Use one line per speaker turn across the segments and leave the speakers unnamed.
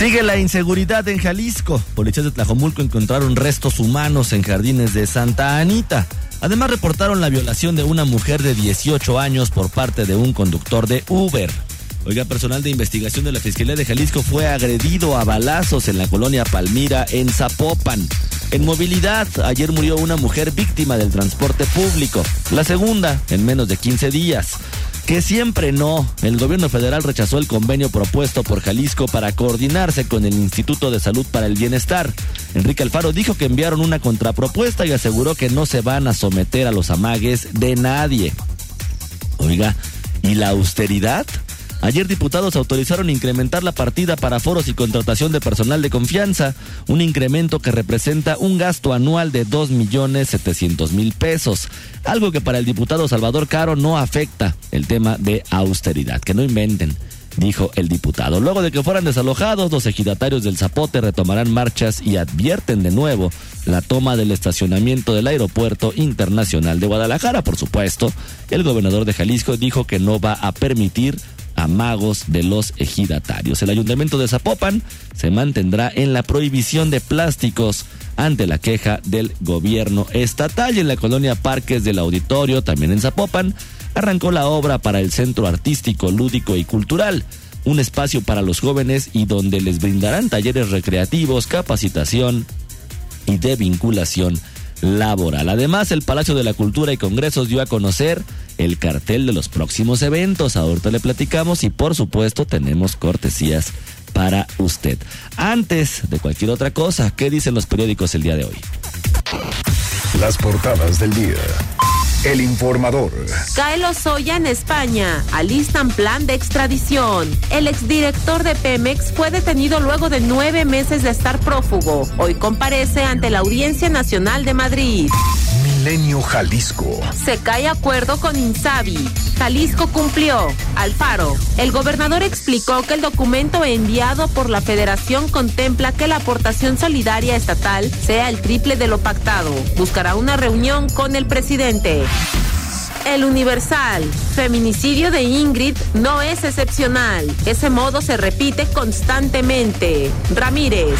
Sigue la inseguridad en Jalisco. Policías de Tlajomulco encontraron restos humanos en jardines de Santa Anita. Además reportaron la violación de una mujer de 18 años por parte de un conductor de Uber. Oiga, personal de investigación de la Fiscalía de Jalisco fue agredido a balazos en la colonia Palmira, en Zapopan. En movilidad, ayer murió una mujer víctima del transporte público, la segunda en menos de 15 días. Que siempre no, el gobierno federal rechazó el convenio propuesto por Jalisco para coordinarse con el Instituto de Salud para el Bienestar. Enrique Alfaro dijo que enviaron una contrapropuesta y aseguró que no se van a someter a los amagues de nadie. Oiga, ¿y la austeridad? Ayer diputados autorizaron incrementar la partida para foros y contratación de personal de confianza, un incremento que representa un gasto anual de 2 millones 700 mil pesos, algo que para el diputado Salvador Caro no afecta el tema de austeridad, que no inventen dijo el diputado. Luego de que fueran desalojados, los ejidatarios del Zapote retomarán marchas y advierten de nuevo la toma del estacionamiento del Aeropuerto Internacional de Guadalajara. Por supuesto, el gobernador de Jalisco dijo que no va a permitir amagos de los ejidatarios. El ayuntamiento de Zapopan se mantendrá en la prohibición de plásticos ante la queja del gobierno estatal y en la colonia Parques del Auditorio, también en Zapopan, arrancó la obra para el Centro Artístico, Lúdico y Cultural, un espacio para los jóvenes y donde les brindarán talleres recreativos, capacitación y de vinculación laboral. Además, el Palacio de la Cultura y Congresos dio a conocer el cartel de los próximos eventos. Ahorita le platicamos y por supuesto tenemos cortesías para usted. Antes de cualquier otra cosa, ¿qué dicen los periódicos el día de hoy?
Las portadas del día. El informador.
Cae Lozoya en España. Alistan plan de extradición. El exdirector de Pemex fue detenido luego de nueve meses de estar prófugo. Hoy comparece ante la Audiencia Nacional de Madrid.
Milenio Jalisco.
Se cae acuerdo con Insabi. Jalisco cumplió. Alfaro. El gobernador explicó que el documento enviado por la federación contempla que la aportación solidaria estatal sea el triple de lo pactado. Buscará una reunión con el presidente. El Universal. Feminicidio de Ingrid no es excepcional. Ese modo se repite constantemente. Ramírez.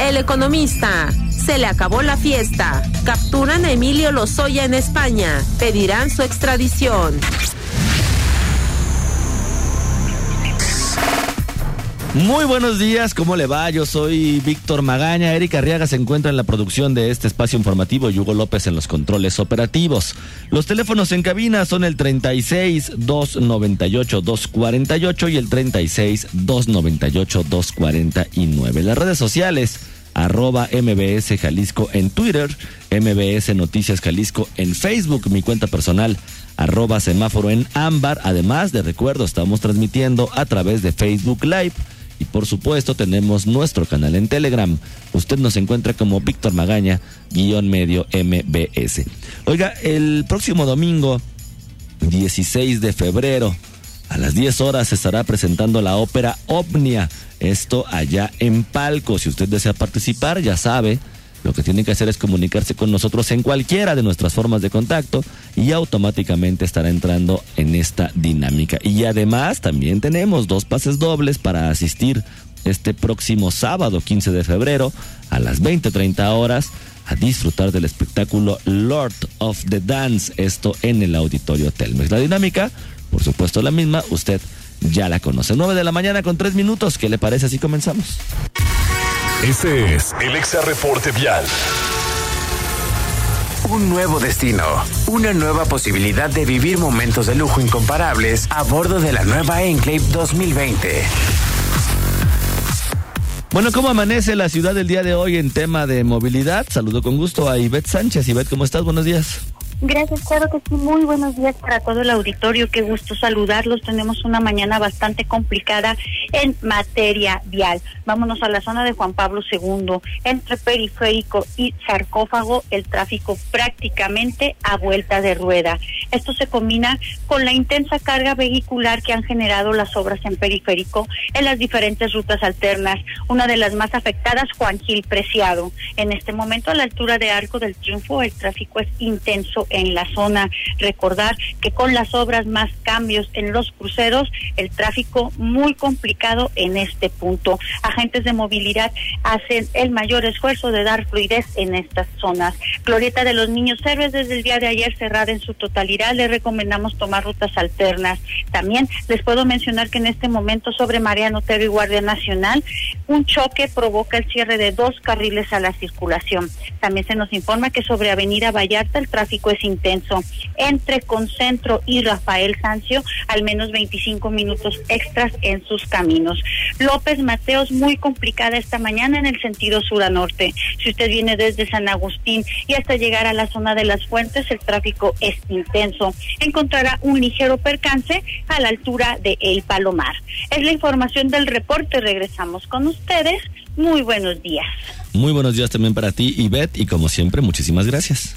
El economista. Se le acabó la fiesta. Capturan a Emilio Lozoya en España. Pedirán su extradición.
Muy buenos días, ¿cómo le va? Yo soy Víctor Magaña. Erika Arriaga se encuentra en la producción de este espacio informativo Hugo López en los controles operativos. Los teléfonos en cabina son el 36 298 248 y el 36 298 249. Las redes sociales arroba MBS Jalisco en Twitter, MBS Noticias Jalisco en Facebook, mi cuenta personal arroba semáforo en ámbar. Además de recuerdo, estamos transmitiendo a través de Facebook Live y por supuesto tenemos nuestro canal en Telegram. Usted nos encuentra como Víctor Magaña, guion medio MBS. Oiga, el próximo domingo, 16 de febrero, a las 10 horas se estará presentando la ópera Omnia. Esto allá en Palco. Si usted desea participar, ya sabe, lo que tiene que hacer es comunicarse con nosotros en cualquiera de nuestras formas de contacto y automáticamente estará entrando en esta dinámica. Y además también tenemos dos pases dobles para asistir este próximo sábado 15 de febrero a las 20:30 horas a disfrutar del espectáculo Lord of the Dance, esto en el Auditorio Telmex. La dinámica, por supuesto la misma, usted ya la conoce. 9 de la mañana con 3 minutos, ¿qué le parece si comenzamos?
Este es el Exa Reporte Vial.
Un nuevo destino, una nueva posibilidad de vivir momentos de lujo incomparables a bordo de la nueva Enclave 2020.
Bueno, ¿cómo amanece la ciudad el día de hoy en tema de movilidad? Saludo con gusto a Ivette Sánchez. Ivette, ¿cómo estás? Buenos días.
Gracias, claro que sí. Muy buenos días para todo el auditorio. Qué gusto saludarlos. Tenemos una mañana bastante complicada en materia vial. Vámonos a la zona de Juan Pablo II. Entre periférico y sarcófago, el tráfico prácticamente a vuelta de rueda. Esto se combina con la intensa carga vehicular que han generado las obras en periférico en las diferentes rutas alternas. Una de las más afectadas, Juan Gil Preciado. En este momento, a la altura de Arco del Triunfo, el tráfico es intenso en la zona. Recordar que con las obras más cambios en los cruceros, el tráfico muy complicado en este punto. Agentes de movilidad hacen el mayor esfuerzo de dar fluidez en estas zonas. Glorieta de los Niños Héroes desde el día de ayer cerrada en su totalidad. Les recomendamos tomar rutas alternas. También les puedo mencionar que en este momento sobre Mariano Otero y Guardia Nacional, un choque provoca el cierre de dos carriles a la circulación. También se nos informa que sobre Avenida Vallarta el tráfico es intenso. Entre Concentro y Rafael Sancio, al menos 25 minutos extras en sus caminos. López Mateos, muy complicada esta mañana en el sentido sur a norte. Si usted viene desde San Agustín y hasta llegar a la zona de las fuentes, el tráfico es intenso. Encontrará un ligero percance a la altura de El Palomar. Es la información del reporte. Regresamos con ustedes. Muy buenos días.
Muy buenos días también para ti, Ivette, y como siempre, muchísimas gracias.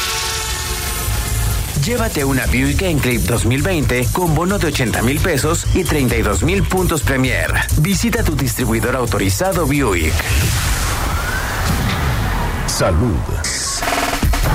Llévate una Buick Enclave 2020 con bono de 80 mil pesos y 32 mil puntos Premier. Visita tu distribuidor autorizado Buick.
Salud.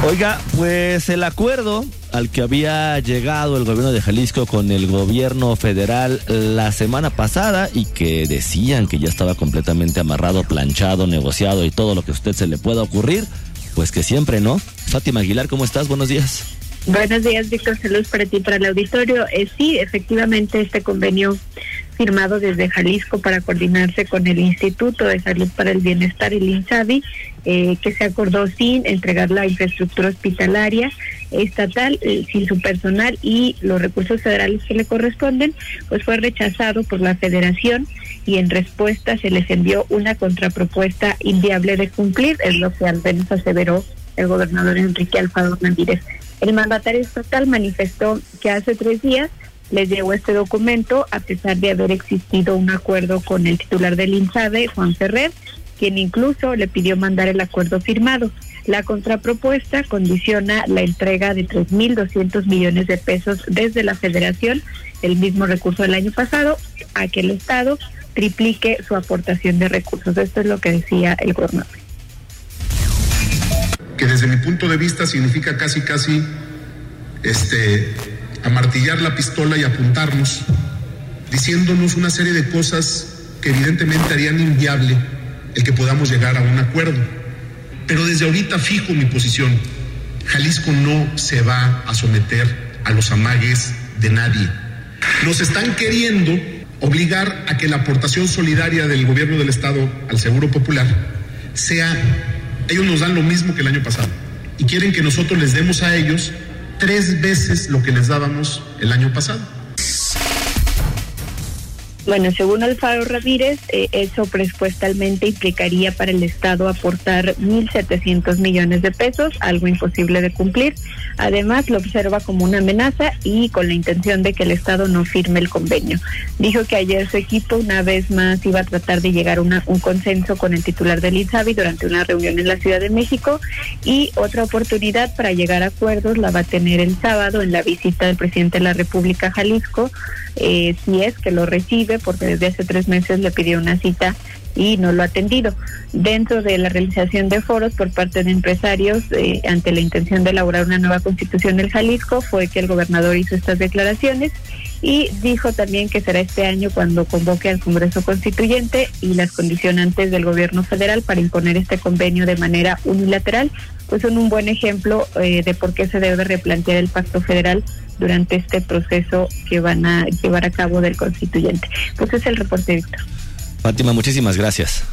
Oiga, pues el acuerdo al que había llegado el gobierno de Jalisco con el gobierno federal la semana pasada y que decían que ya estaba completamente amarrado, planchado, negociado y todo lo que a usted se le pueda ocurrir, pues que siempre no. Fátima Aguilar, ¿cómo estás? Buenos días.
Buenos días, Víctor. Saludos para ti, para el auditorio. Eh, sí, efectivamente, este convenio firmado desde Jalisco para coordinarse con el Instituto de Salud para el Bienestar, el INSABI, eh, que se acordó sin entregar la infraestructura hospitalaria estatal, eh, sin su personal y los recursos federales que le corresponden, pues fue rechazado por la federación y en respuesta se les envió una contrapropuesta inviable de cumplir, es lo que al menos aseveró el gobernador Enrique Alfaro Ramírez. El mandatario estatal manifestó que hace tres días les llegó este documento a pesar de haber existido un acuerdo con el titular del INSABE, Juan Ferrer, quien incluso le pidió mandar el acuerdo firmado. La contrapropuesta condiciona la entrega de 3.200 millones de pesos desde la federación, el mismo recurso del año pasado, a que el Estado triplique su aportación de recursos. Esto es lo que decía el gobernador
que desde mi punto de vista significa casi casi este amartillar la pistola y apuntarnos, diciéndonos una serie de cosas que evidentemente harían inviable el que podamos llegar a un acuerdo. Pero desde ahorita fijo mi posición. Jalisco no se va a someter a los amagues de nadie. Nos están queriendo obligar a que la aportación solidaria del gobierno del Estado al Seguro Popular sea ellos nos dan lo mismo que el año pasado y quieren que nosotros les demos a ellos tres veces lo que les dábamos el año pasado.
Bueno, según Alfaro Ramírez, eh, eso presupuestalmente implicaría para el Estado aportar 1.700 millones de pesos, algo imposible de cumplir. Además, lo observa como una amenaza y con la intención de que el Estado no firme el convenio. Dijo que ayer su equipo una vez más iba a tratar de llegar a un consenso con el titular del INSABI durante una reunión en la Ciudad de México y otra oportunidad para llegar a acuerdos la va a tener el sábado en la visita del presidente de la República Jalisco, eh, si es que lo recibe porque desde hace tres meses le pidió una cita y no lo ha atendido. Dentro de la realización de foros por parte de empresarios eh, ante la intención de elaborar una nueva constitución del Jalisco fue que el gobernador hizo estas declaraciones y dijo también que será este año cuando convoque al Congreso Constituyente y las condicionantes del gobierno federal para imponer este convenio de manera unilateral, pues son un buen ejemplo eh, de por qué se debe replantear el pacto federal durante este proceso que van a llevar a cabo del constituyente. Pues es el reporte, Víctor.
Fátima, muchísimas gracias.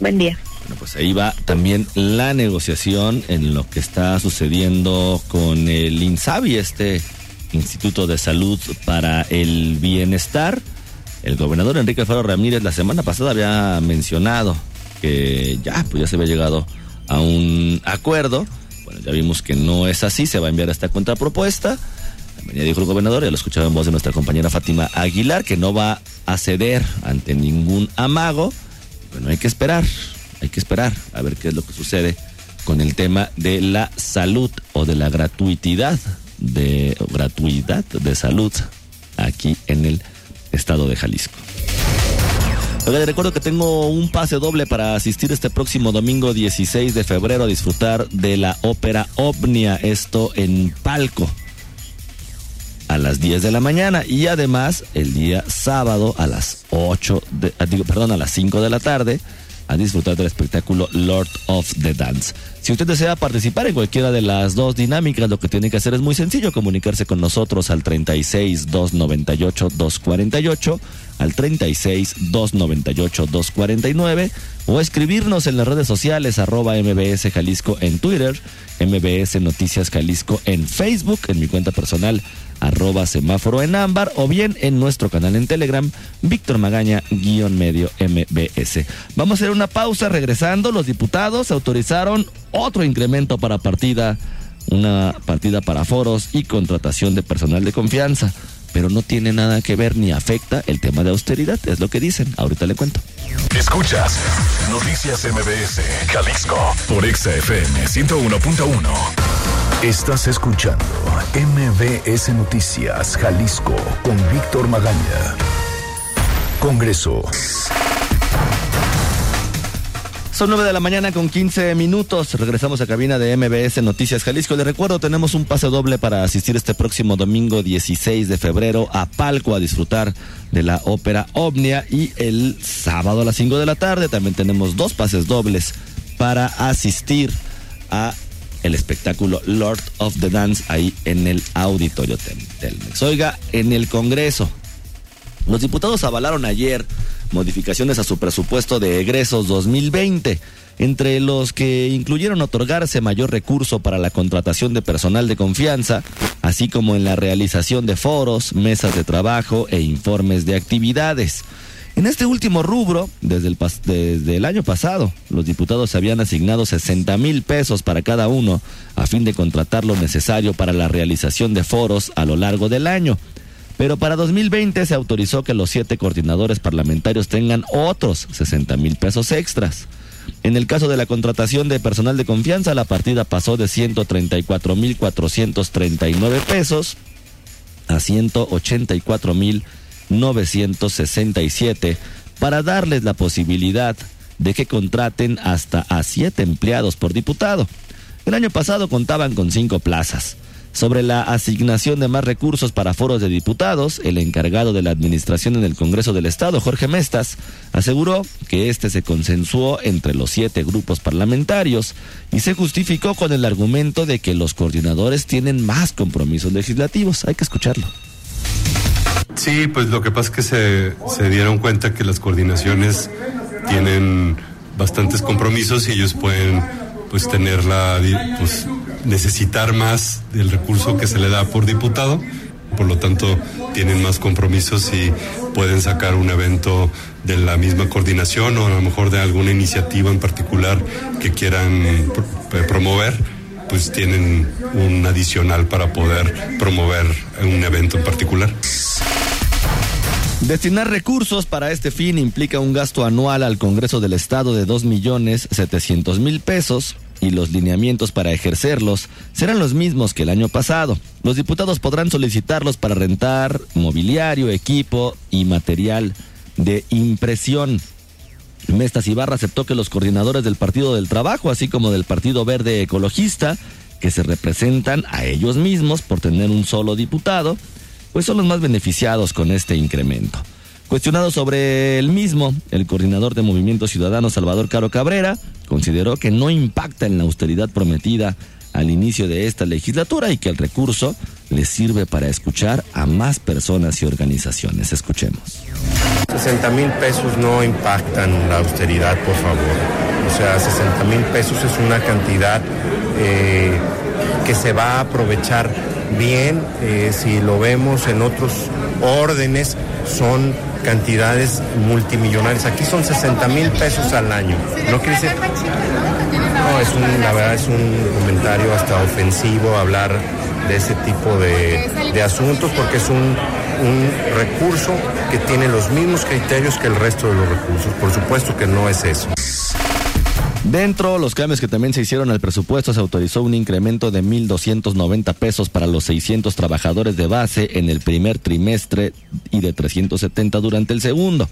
Buen día.
Bueno, pues ahí va también la negociación en lo que está sucediendo con el INSABI, este Instituto de Salud para el Bienestar. El gobernador Enrique Alfaro Ramírez la semana pasada había mencionado que ya, pues ya se había llegado a un acuerdo. Bueno, ya vimos que no es así, se va a enviar esta contrapropuesta. Ya dijo el gobernador, ya lo escuchaba en voz de nuestra compañera Fátima Aguilar, que no va a ceder ante ningún amago. Bueno, hay que esperar, hay que esperar a ver qué es lo que sucede con el tema de la salud o de la gratuidad de gratuidad de salud aquí en el estado de Jalisco. les recuerdo que tengo un pase doble para asistir este próximo domingo 16 de febrero a disfrutar de la ópera Omnia, esto en Palco a las 10 de la mañana y además el día sábado a las 8 de, ah, perdón, a las 5 de la tarde a disfrutar del espectáculo Lord of the Dance. Si usted desea participar en cualquiera de las dos dinámicas, lo que tiene que hacer es muy sencillo, comunicarse con nosotros al 36 298 248, al 36 298 249 o escribirnos en las redes sociales arroba MBS Jalisco en Twitter, MBS Noticias Jalisco en Facebook, en mi cuenta personal arroba semáforo en ámbar o bien en nuestro canal en Telegram, Víctor Magaña guion medio MBS. Vamos a hacer una pausa regresando. Los diputados autorizaron otro incremento para partida, una partida para foros y contratación de personal de confianza. Pero no tiene nada que ver ni afecta el tema de austeridad, es lo que dicen. Ahorita le cuento.
Escuchas Noticias MBS, Jalisco, por XFM 101.1. Estás escuchando MBS Noticias Jalisco con Víctor Magaña. Congreso.
Son 9 de la mañana con 15 minutos. Regresamos a cabina de MBS Noticias Jalisco. Le recuerdo, tenemos un pase doble para asistir este próximo domingo 16 de febrero a Palco a disfrutar de la ópera Omnia. Y el sábado a las 5 de la tarde también tenemos dos pases dobles para asistir a el espectáculo Lord of the Dance ahí en el auditorio Telmex. Oiga, en el Congreso, los diputados avalaron ayer modificaciones a su presupuesto de egresos 2020, entre los que incluyeron otorgarse mayor recurso para la contratación de personal de confianza, así como en la realización de foros, mesas de trabajo e informes de actividades. En este último rubro, desde el, desde el año pasado, los diputados habían asignado 60 mil pesos para cada uno a fin de contratar lo necesario para la realización de foros a lo largo del año. Pero para 2020 se autorizó que los siete coordinadores parlamentarios tengan otros 60 mil pesos extras. En el caso de la contratación de personal de confianza, la partida pasó de 134 mil 439 pesos a 184 mil 967 para darles la posibilidad de que contraten hasta a siete empleados por diputado. El año pasado contaban con cinco plazas. Sobre la asignación de más recursos para foros de diputados, el encargado de la administración en el Congreso del Estado, Jorge Mestas, aseguró que este se consensuó entre los siete grupos parlamentarios y se justificó con el argumento de que los coordinadores tienen más compromisos legislativos. Hay que escucharlo.
Sí, pues lo que pasa es que se, se dieron cuenta que las coordinaciones tienen bastantes compromisos y ellos pueden pues tener la pues necesitar más del recurso que se le da por diputado por lo tanto tienen más compromisos y pueden sacar un evento de la misma coordinación o a lo mejor de alguna iniciativa en particular que quieran promover pues tienen un adicional para poder promover un evento en particular.
Destinar recursos para este fin implica un gasto anual al Congreso del Estado de 2 millones 700 mil pesos y los lineamientos para ejercerlos serán los mismos que el año pasado. Los diputados podrán solicitarlos para rentar mobiliario, equipo y material de impresión. Mestas Ibarra aceptó que los coordinadores del Partido del Trabajo, así como del Partido Verde Ecologista, que se representan a ellos mismos por tener un solo diputado, pues son los más beneficiados con este incremento. Cuestionado sobre el mismo, el coordinador de Movimiento Ciudadano Salvador Caro Cabrera consideró que no impacta en la austeridad prometida al inicio de esta legislatura y que el recurso le sirve para escuchar a más personas y organizaciones. Escuchemos.
60 mil pesos no impactan la austeridad, por favor. O sea, 60 mil pesos es una cantidad eh, que se va a aprovechar bien, eh, si lo vemos en otros órdenes son cantidades multimillonarias. Aquí son 60 mil pesos al año. No quiere decir... No, es un, la verdad es un comentario hasta ofensivo hablar de ese tipo de, de asuntos porque es un, un recurso que tiene los mismos criterios que el resto de los recursos. Por supuesto que no es eso.
Dentro, los cambios que también se hicieron al presupuesto, se autorizó un incremento de 1.290 pesos para los 600 trabajadores de base en el primer trimestre y de 370 durante el segundo.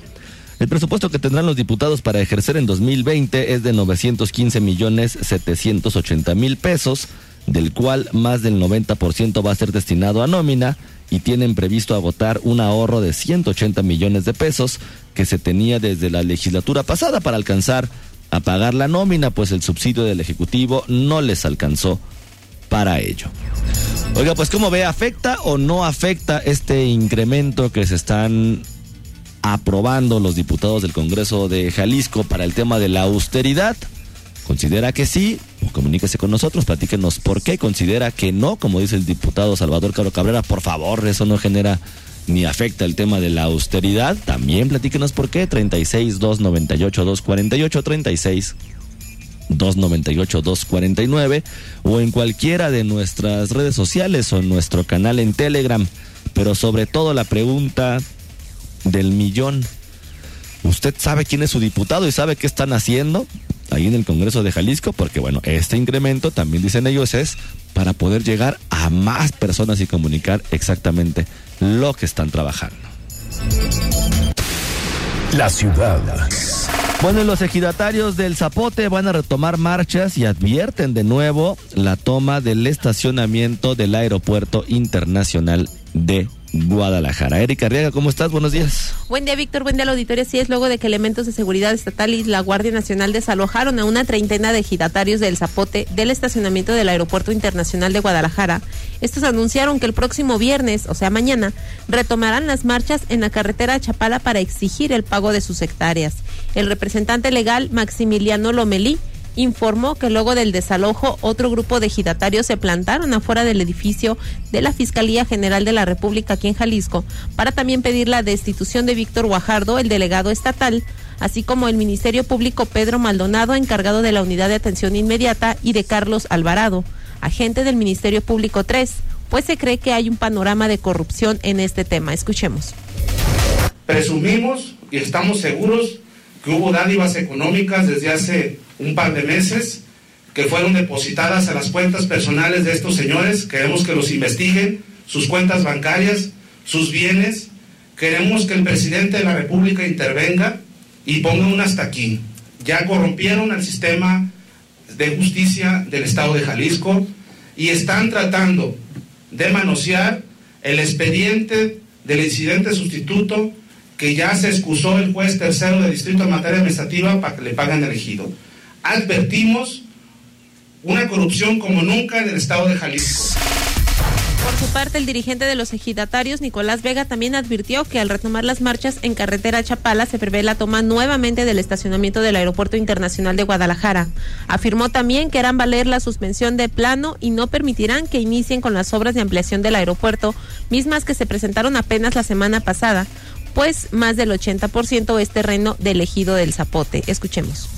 El presupuesto que tendrán los diputados para ejercer en 2020 es de 915 millones 780 mil pesos, del cual más del 90% va a ser destinado a nómina y tienen previsto agotar un ahorro de 180 millones de pesos que se tenía desde la legislatura pasada para alcanzar a pagar la nómina, pues el subsidio del Ejecutivo no les alcanzó para ello. Oiga, pues ¿cómo ve? ¿Afecta o no afecta este incremento que se están aprobando los diputados del Congreso de Jalisco para el tema de la austeridad? ¿Considera que sí? Pues comuníquese con nosotros, platíquenos por qué considera que no, como dice el diputado Salvador Caro Cabrera, por favor, eso no genera ni afecta el tema de la austeridad, también platíquenos por qué. 36 298 248 36 298 249 o en cualquiera de nuestras redes sociales o en nuestro canal en Telegram. Pero sobre todo la pregunta del millón. ¿Usted sabe quién es su diputado y sabe qué están haciendo ahí en el Congreso de Jalisco? Porque bueno, este incremento, también dicen ellos, es para poder llegar a más personas y comunicar exactamente lo que están trabajando.
La ciudad.
Bueno, los ejidatarios del Zapote van a retomar marchas y advierten de nuevo la toma del estacionamiento del Aeropuerto Internacional de Guadalajara. Erika Arriaga, ¿cómo estás? Buenos días.
Buen día, Víctor. Buen día, la auditoría. Sí, es luego de que elementos de seguridad estatal y la Guardia Nacional desalojaron a una treintena de ejidatarios del Zapote del estacionamiento del Aeropuerto Internacional de Guadalajara. Estos anunciaron que el próximo viernes, o sea, mañana, retomarán las marchas en la carretera Chapala para exigir el pago de sus hectáreas. El representante legal, Maximiliano Lomelí, informó que luego del desalojo otro grupo de ejidatarios se plantaron afuera del edificio de la Fiscalía General de la República aquí en Jalisco para también pedir la destitución de Víctor Guajardo, el delegado estatal, así como el Ministerio Público Pedro Maldonado, encargado de la Unidad de Atención Inmediata, y de Carlos Alvarado, agente del Ministerio Público 3, pues se cree que hay un panorama de corrupción en este tema. Escuchemos.
Presumimos y estamos seguros que hubo dádivas económicas desde hace un par de meses que fueron depositadas a las cuentas personales de estos señores. Queremos que los investiguen, sus cuentas bancarias, sus bienes. Queremos que el presidente de la República intervenga y ponga un hasta aquí. Ya corrompieron al sistema de justicia del Estado de Jalisco y están tratando de manosear el expediente del incidente sustituto que ya se excusó el juez tercero de distrito en materia administrativa para que le paguen elegido. Advertimos una corrupción como nunca en el estado de Jalisco.
Por su parte, el dirigente de los ejidatarios, Nicolás Vega, también advirtió que al retomar las marchas en carretera Chapala se prevé la toma nuevamente del estacionamiento del Aeropuerto Internacional de Guadalajara. Afirmó también que harán valer la suspensión de plano y no permitirán que inicien con las obras de ampliación del aeropuerto, mismas que se presentaron apenas la semana pasada, pues más del 80% es terreno del ejido del Zapote. Escuchemos.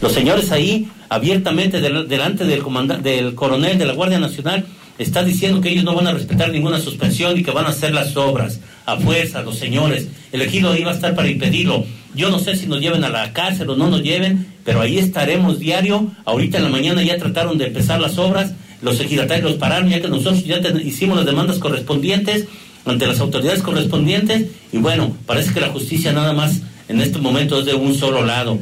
Los señores ahí, abiertamente delante del, del coronel de la Guardia Nacional, está diciendo que ellos no van a respetar ninguna suspensión y que van a hacer las obras a fuerza, los señores. El ejido ahí va a estar para impedirlo. Yo no sé si nos lleven a la cárcel o no nos lleven, pero ahí estaremos diario. Ahorita en la mañana ya trataron de empezar las obras, los ejidatarios pararon, ya que nosotros ya hicimos las demandas correspondientes ante las autoridades correspondientes y bueno, parece que la justicia nada más en este momento es de un solo lado.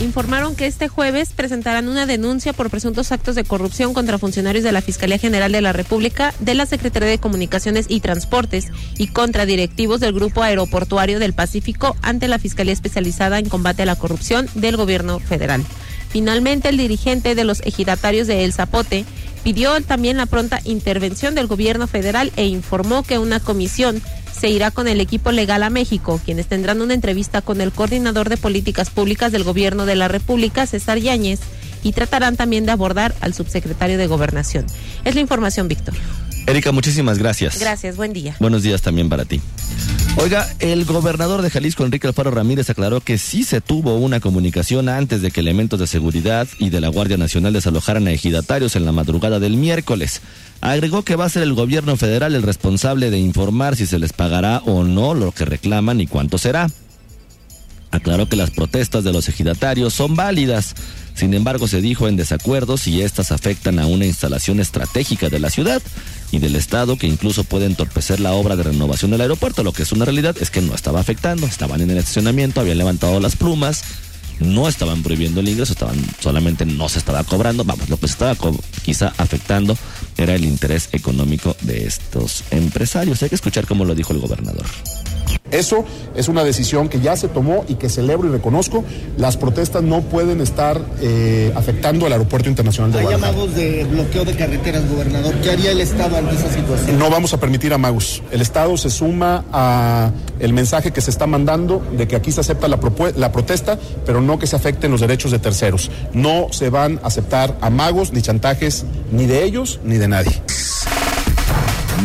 Informaron que este jueves presentarán una denuncia por presuntos actos de corrupción contra funcionarios de la Fiscalía General de la República, de la Secretaría de Comunicaciones y Transportes y contra directivos del Grupo Aeroportuario del Pacífico ante la Fiscalía Especializada en Combate a la Corrupción del Gobierno Federal. Finalmente, el dirigente de los ejidatarios de El Zapote pidió también la pronta intervención del gobierno federal e informó que una comisión se irá con el equipo legal a México, quienes tendrán una entrevista con el coordinador de políticas públicas del gobierno de la República, César Yáñez, y tratarán también de abordar al subsecretario de Gobernación. Es la información, Víctor.
Erika, muchísimas gracias.
Gracias, buen día.
Buenos días también para ti. Oiga, el gobernador de Jalisco, Enrique Alfaro Ramírez, aclaró que sí se tuvo una comunicación antes de que elementos de seguridad y de la Guardia Nacional desalojaran a ejidatarios en la madrugada del miércoles. Agregó que va a ser el gobierno federal el responsable de informar si se les pagará o no lo que reclaman y cuánto será. Aclaró que las protestas de los ejidatarios son válidas. Sin embargo, se dijo en desacuerdo si estas afectan a una instalación estratégica de la ciudad y del Estado que incluso puede entorpecer la obra de renovación del aeropuerto. Lo que es una realidad es que no estaba afectando, estaban en el estacionamiento, habían levantado las plumas, no estaban prohibiendo el ingreso, estaban solamente no se estaba cobrando. Vamos, lo que se estaba quizá afectando era el interés económico de estos empresarios. Hay que escuchar cómo lo dijo el gobernador.
Eso es una decisión que ya se tomó y que celebro y reconozco. Las protestas no pueden estar eh, afectando al Aeropuerto Internacional de
Hay
Guadalajara.
amagos de bloqueo de carreteras, gobernador. ¿Qué haría el Estado ante esa situación?
No vamos a permitir amagos. El Estado se suma a el mensaje que se está mandando de que aquí se acepta la, la protesta, pero no que se afecten los derechos de terceros. No se van a aceptar amagos ni chantajes ni de ellos ni de nadie.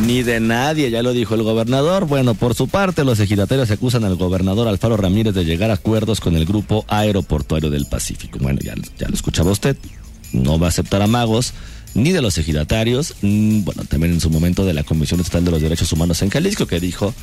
Ni de nadie, ya lo dijo el gobernador. Bueno, por su parte, los ejidatarios acusan al gobernador Alfaro Ramírez de llegar a acuerdos con el grupo aeroportuario del Pacífico. Bueno, ya, lo escuchaba usted. No va a aceptar amagos ni de los ejidatarios, mm, bueno, también en su momento de la Comisión Estatal de los Derechos Humanos en Jalisco, que dijo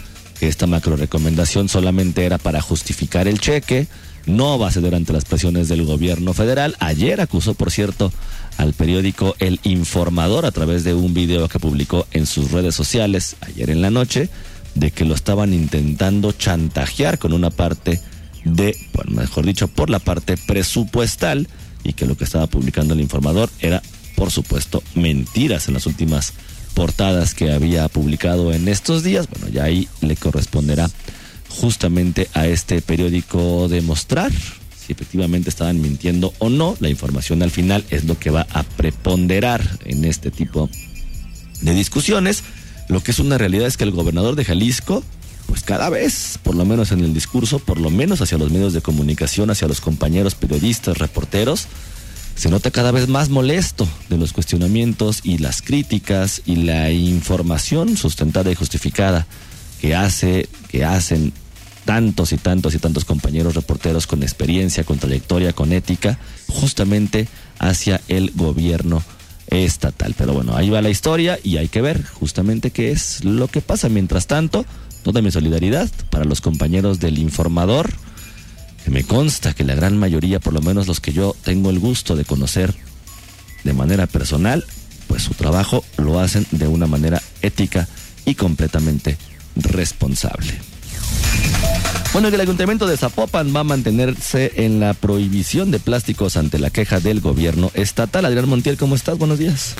que esta macro recomendación solamente era para justificar el cheque, no va a ceder ante las presiones del gobierno federal. Ayer acusó, por cierto, al periódico El Informador a través de un video que publicó en sus redes sociales ayer en la noche de que lo estaban intentando chantajear con una parte de, bueno, mejor dicho, por la parte presupuestal y que lo que estaba publicando el informador era, por supuesto, mentiras en las últimas portadas que había publicado en estos días. Bueno, ya ahí le corresponderá justamente a este periódico demostrar efectivamente estaban mintiendo o no. La información al final es lo que va a preponderar en este tipo de discusiones. Lo que es una realidad es que el gobernador de Jalisco, pues cada vez, por lo menos en el discurso, por lo menos hacia los medios de comunicación, hacia los compañeros periodistas, reporteros, se nota cada vez más molesto de los cuestionamientos y las críticas y la información sustentada y justificada que hace, que hacen tantos y tantos y tantos compañeros reporteros con experiencia, con trayectoria, con ética, justamente hacia el gobierno estatal. Pero bueno, ahí va la historia y hay que ver justamente qué es lo que pasa. Mientras tanto, toda mi solidaridad para los compañeros del informador, me consta que la gran mayoría, por lo menos los que yo tengo el gusto de conocer de manera personal, pues su trabajo lo hacen de una manera ética y completamente responsable. Bueno, el Ayuntamiento de Zapopan va a mantenerse en la prohibición de plásticos ante la queja del gobierno estatal. Adrián Montiel, ¿cómo estás? Buenos días.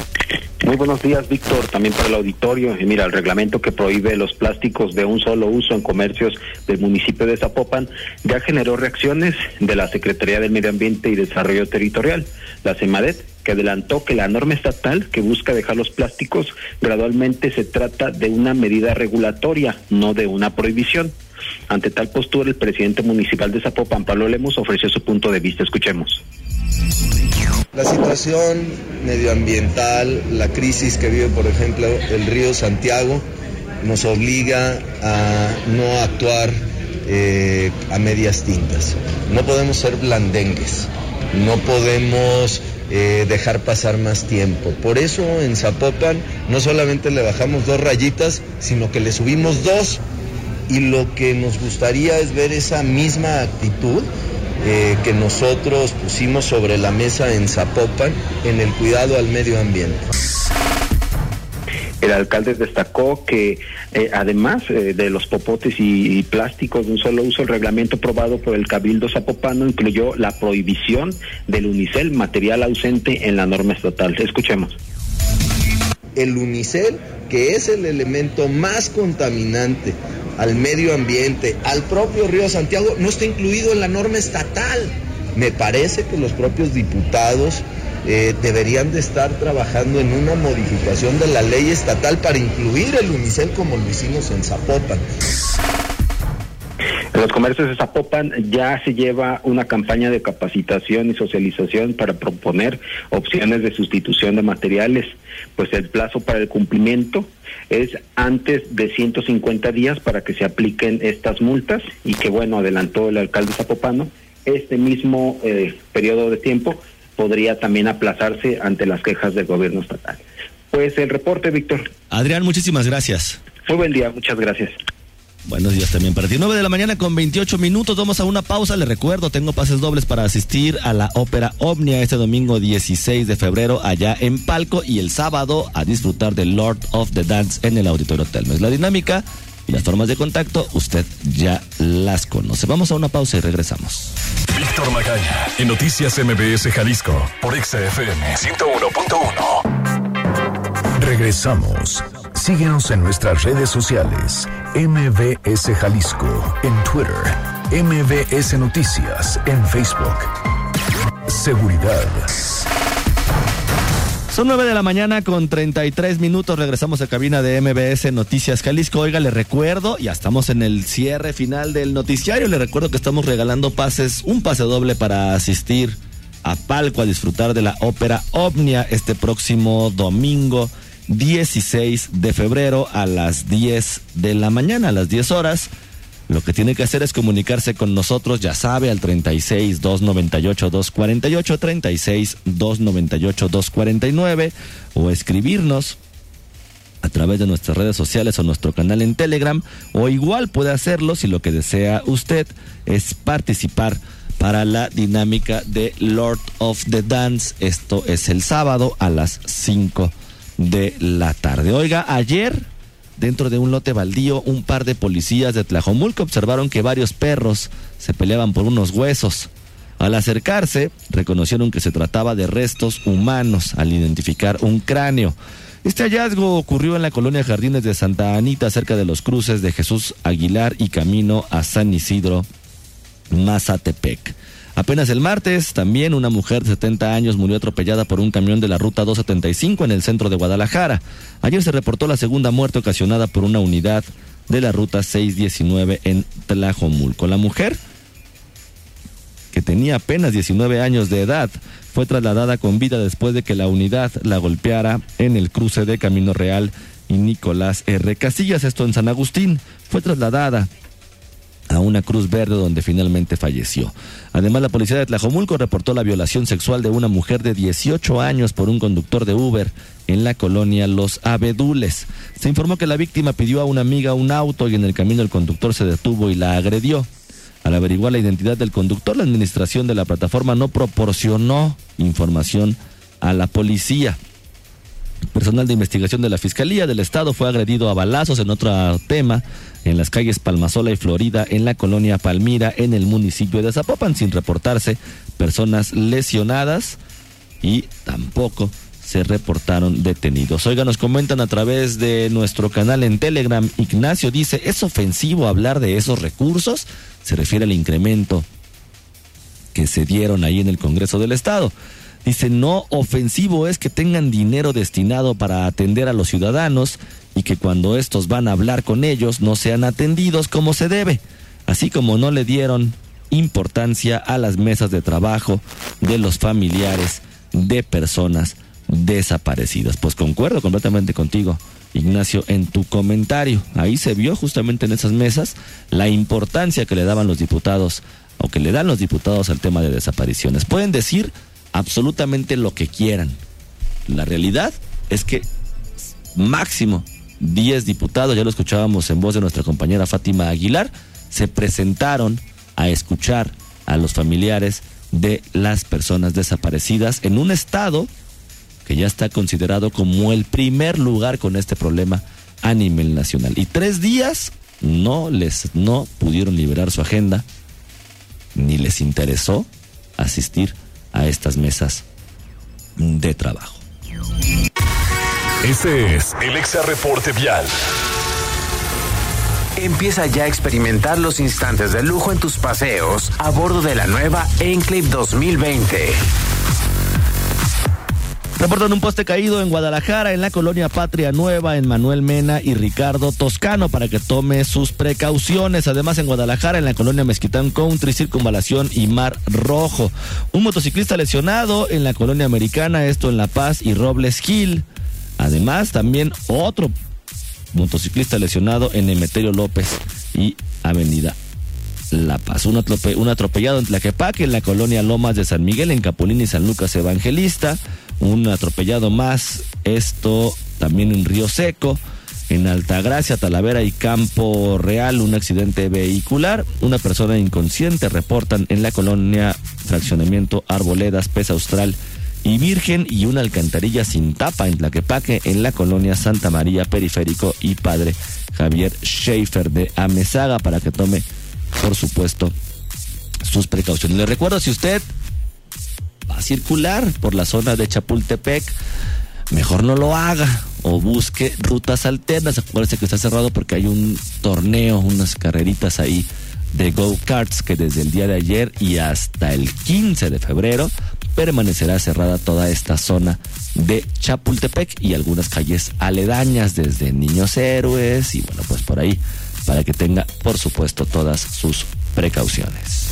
Muy buenos días, Víctor, también para el auditorio. Y mira, el reglamento que prohíbe los plásticos de un solo uso en comercios del municipio de Zapopan ya generó reacciones de la Secretaría del Medio Ambiente y Desarrollo Territorial, la CEMADET, que adelantó que la norma estatal que busca dejar los plásticos gradualmente se trata de una medida regulatoria, no de una prohibición. Ante tal postura, el presidente municipal de Zapopan, Pablo Lemos, ofreció su punto de vista. Escuchemos.
La situación medioambiental, la crisis que vive, por ejemplo, el río Santiago, nos obliga a no actuar eh, a medias tintas. No podemos ser blandengues, no podemos eh, dejar pasar más tiempo. Por eso en Zapopan no solamente le bajamos dos rayitas, sino que le subimos dos y lo que nos gustaría es ver esa misma actitud eh, que nosotros pusimos sobre la mesa en Zapopan en el cuidado al medio ambiente.
El alcalde destacó que eh, además eh, de los popotes y, y, plásticos de un solo uso, el reglamento aprobado por el Cabildo Zapopano incluyó la prohibición del unicel, material ausente en la norma estatal. Escuchemos.
El unicel, que es el elemento más contaminante al medio ambiente, al propio río Santiago, no está incluido en la norma estatal. Me parece que los propios diputados eh, deberían de estar trabajando en una modificación de la ley estatal para incluir el unicel como lo hicimos en Zapopan.
Los comercios de Zapopan ya se lleva una campaña de capacitación y socialización para proponer opciones de sustitución de materiales. Pues el plazo para el cumplimiento es antes de 150 días para que se apliquen estas multas y que bueno, adelantó el alcalde Zapopano, este mismo eh, periodo de tiempo podría también aplazarse ante las quejas del gobierno estatal. Pues el reporte, Víctor.
Adrián, muchísimas gracias.
Muy buen día, muchas gracias.
Buenos días también para ti. 9 de la mañana con 28 minutos. Vamos a una pausa. Le recuerdo, tengo pases dobles para asistir a la ópera Omnia este domingo 16 de febrero allá en Palco y el sábado a disfrutar de Lord of the Dance en el Auditorio Telmes. La dinámica y las formas de contacto usted ya las conoce. Vamos a una pausa y regresamos.
Víctor Magaña en Noticias MBS Jalisco por XFM 101.1. Regresamos. Síguenos en nuestras redes sociales. MBS Jalisco en Twitter. MBS Noticias en Facebook. Seguridad.
Son 9 de la mañana con 33 minutos. Regresamos a cabina de MBS Noticias Jalisco. Oiga, le recuerdo, ya estamos en el cierre final del noticiario. Le recuerdo que estamos regalando pases, un pase doble para asistir a Palco a disfrutar de la ópera Omnia este próximo domingo 16 de febrero a las 10 de la mañana, a las 10 horas. Lo que tiene que hacer es comunicarse con nosotros, ya sabe, al 36 298 248, 36 298 249 o escribirnos a través de nuestras redes sociales o nuestro canal en Telegram o igual puede hacerlo si lo que desea usted es participar para la dinámica de Lord of the Dance. Esto es el sábado a las 5 de la tarde. Oiga, ayer, dentro de un lote baldío, un par de policías de Tlajomulco observaron que varios perros se peleaban por unos huesos. Al acercarse, reconocieron que se trataba de restos humanos al identificar un cráneo. Este hallazgo ocurrió en la colonia Jardines de Santa Anita, cerca de los cruces de Jesús Aguilar y camino a San Isidro, Mazatepec. Apenas el martes, también una mujer de 70 años murió atropellada por un camión de la ruta 275 en el centro de Guadalajara. Ayer se reportó la segunda muerte ocasionada por una unidad de la ruta 619 en Tlajomulco. La mujer, que tenía apenas 19 años de edad, fue trasladada con vida después de que la unidad la golpeara en el cruce de Camino Real y Nicolás R. Casillas, esto en San Agustín. Fue trasladada a una cruz verde donde finalmente falleció. Además, la policía de Tlajomulco reportó la violación sexual de una mujer de 18 años por un conductor de Uber en la colonia Los Abedules. Se informó que la víctima pidió a una amiga un auto y en el camino el conductor se detuvo y la agredió. Al averiguar la identidad del conductor, la administración de la plataforma no proporcionó información a la policía. Personal de investigación de la Fiscalía del Estado fue agredido a balazos en otro tema en las calles Palmasola y Florida en la colonia Palmira en el municipio de Zapopan sin reportarse personas lesionadas y tampoco se reportaron detenidos. Oiga, nos comentan a través de nuestro canal en Telegram. Ignacio dice, ¿es ofensivo hablar de esos recursos? Se refiere al incremento que se dieron ahí en el Congreso del Estado. Dice, no ofensivo es que tengan dinero destinado para atender a los ciudadanos y que cuando estos van a hablar con ellos no sean atendidos como se debe, así como no le dieron importancia a las mesas de trabajo de los familiares de personas desaparecidas. Pues concuerdo completamente contigo, Ignacio, en tu comentario. Ahí se vio justamente en esas mesas la importancia que le daban los diputados o que le dan los diputados al tema de desapariciones. Pueden decir absolutamente lo que quieran. La realidad es que máximo 10 diputados, ya lo escuchábamos en voz de nuestra compañera Fátima Aguilar, se presentaron a escuchar a los familiares de las personas desaparecidas en un estado que ya está considerado como el primer lugar con este problema a nivel nacional. Y tres días no les no pudieron liberar su agenda, ni les interesó asistir a estas mesas de trabajo.
Este es el Exa Reporte Vial.
Empieza ya a experimentar los instantes de lujo en tus paseos a bordo de la nueva Enclave 2020.
Reportan un poste caído en Guadalajara, en la colonia Patria Nueva, en Manuel Mena y Ricardo Toscano, para que tome sus precauciones. Además, en Guadalajara, en la colonia Mezquitán Country, Circunvalación y Mar Rojo. Un motociclista lesionado en la colonia americana, esto en La Paz y Robles Gil. Además, también otro motociclista lesionado en Emeterio López y Avenida la Paz. Un, atropellado en Tlaquepaque, en la colonia Lomas de San Miguel, en Capulín y San Lucas Evangelista. Un atropellado más, esto también en Río Seco. En Altagracia, Talavera y Campo Real, un accidente vehicular. Una persona inconsciente reportan en la colonia Fraccionamiento Arboledas, Pesa Austral y Virgen y una alcantarilla sin tapa en Tlaquepaque en la colonia Santa María Periférico y Padre Javier Schaefer de Amezaga para que tome por supuesto, sus precauciones. Le recuerdo, si usted circular por la zona de Chapultepec, mejor no lo haga o busque rutas alternas. Acuérdese que está cerrado porque hay un torneo, unas carreritas ahí de go-karts que desde el día de ayer y hasta el 15 de febrero permanecerá cerrada toda esta zona de Chapultepec y algunas calles aledañas desde Niños Héroes y bueno, pues por ahí para que tenga, por supuesto, todas sus precauciones.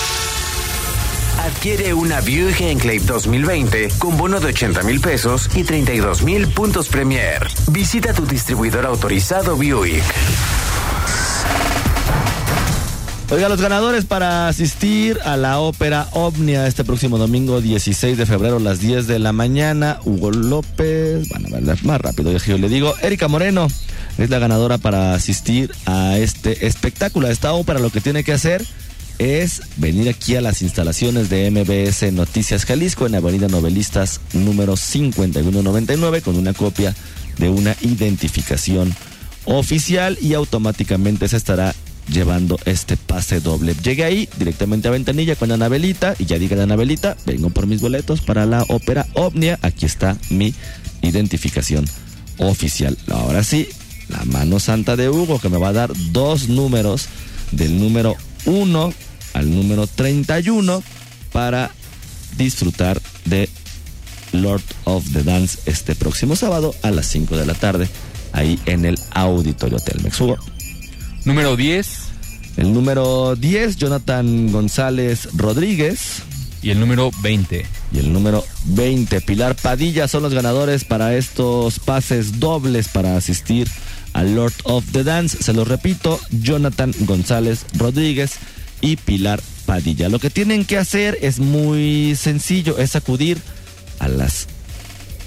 Adquiere una Buick Enclave 2020 con bono de 80 mil pesos y 32 mil puntos Premier. Visita tu distribuidor autorizado Buick.
Oiga, los ganadores para asistir a la ópera Omnia este próximo domingo 16 de febrero a las 10 de la mañana. Hugo López, bueno, más rápido, yo le digo, Erika Moreno es la ganadora para asistir a este espectáculo, a esta ópera. Lo que tiene que hacer es venir aquí a las instalaciones de MBS Noticias Jalisco en Avenida Novelistas número 5199 con una copia de una identificación oficial y automáticamente se estará llevando este pase doble. Llegué ahí directamente a Ventanilla con Anabelita y ya diga Anabelita, vengo por mis boletos para la ópera Omnia, aquí está mi identificación oficial. Ahora sí, la mano santa de Hugo que me va a dar dos números del número 1 al número 31 para disfrutar de Lord of the Dance este próximo sábado a las 5 de la tarde, ahí en el Auditorio Telmex. Hugo.
Número 10.
El número 10, Jonathan González Rodríguez.
Y el número 20.
Y el número 20, Pilar Padilla, son los ganadores para estos pases dobles para asistir al Lord of the Dance. Se lo repito, Jonathan González Rodríguez y Pilar Padilla. Lo que tienen que hacer es muy sencillo, es acudir a las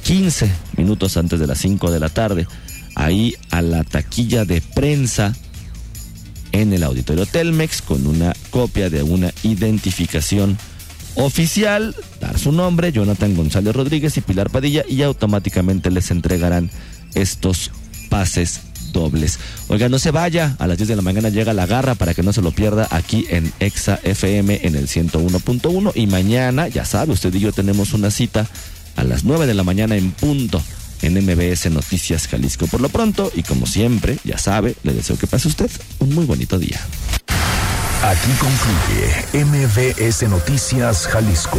15 minutos antes de las 5 de la tarde, ahí a la taquilla de prensa en el auditorio Telmex con una copia de una identificación oficial, dar su nombre, Jonathan González Rodríguez y Pilar Padilla, y automáticamente les entregarán estos pases dobles. Oiga, no se vaya, a las 10 de la mañana llega la garra para que no se lo pierda aquí en Exa FM en el 101.1 y mañana, ya sabe, usted y yo tenemos una cita a las 9 de la mañana en punto en MBS Noticias Jalisco. Por lo pronto, y como siempre, ya sabe, le deseo que pase usted un muy bonito día.
Aquí concluye MBS Noticias Jalisco.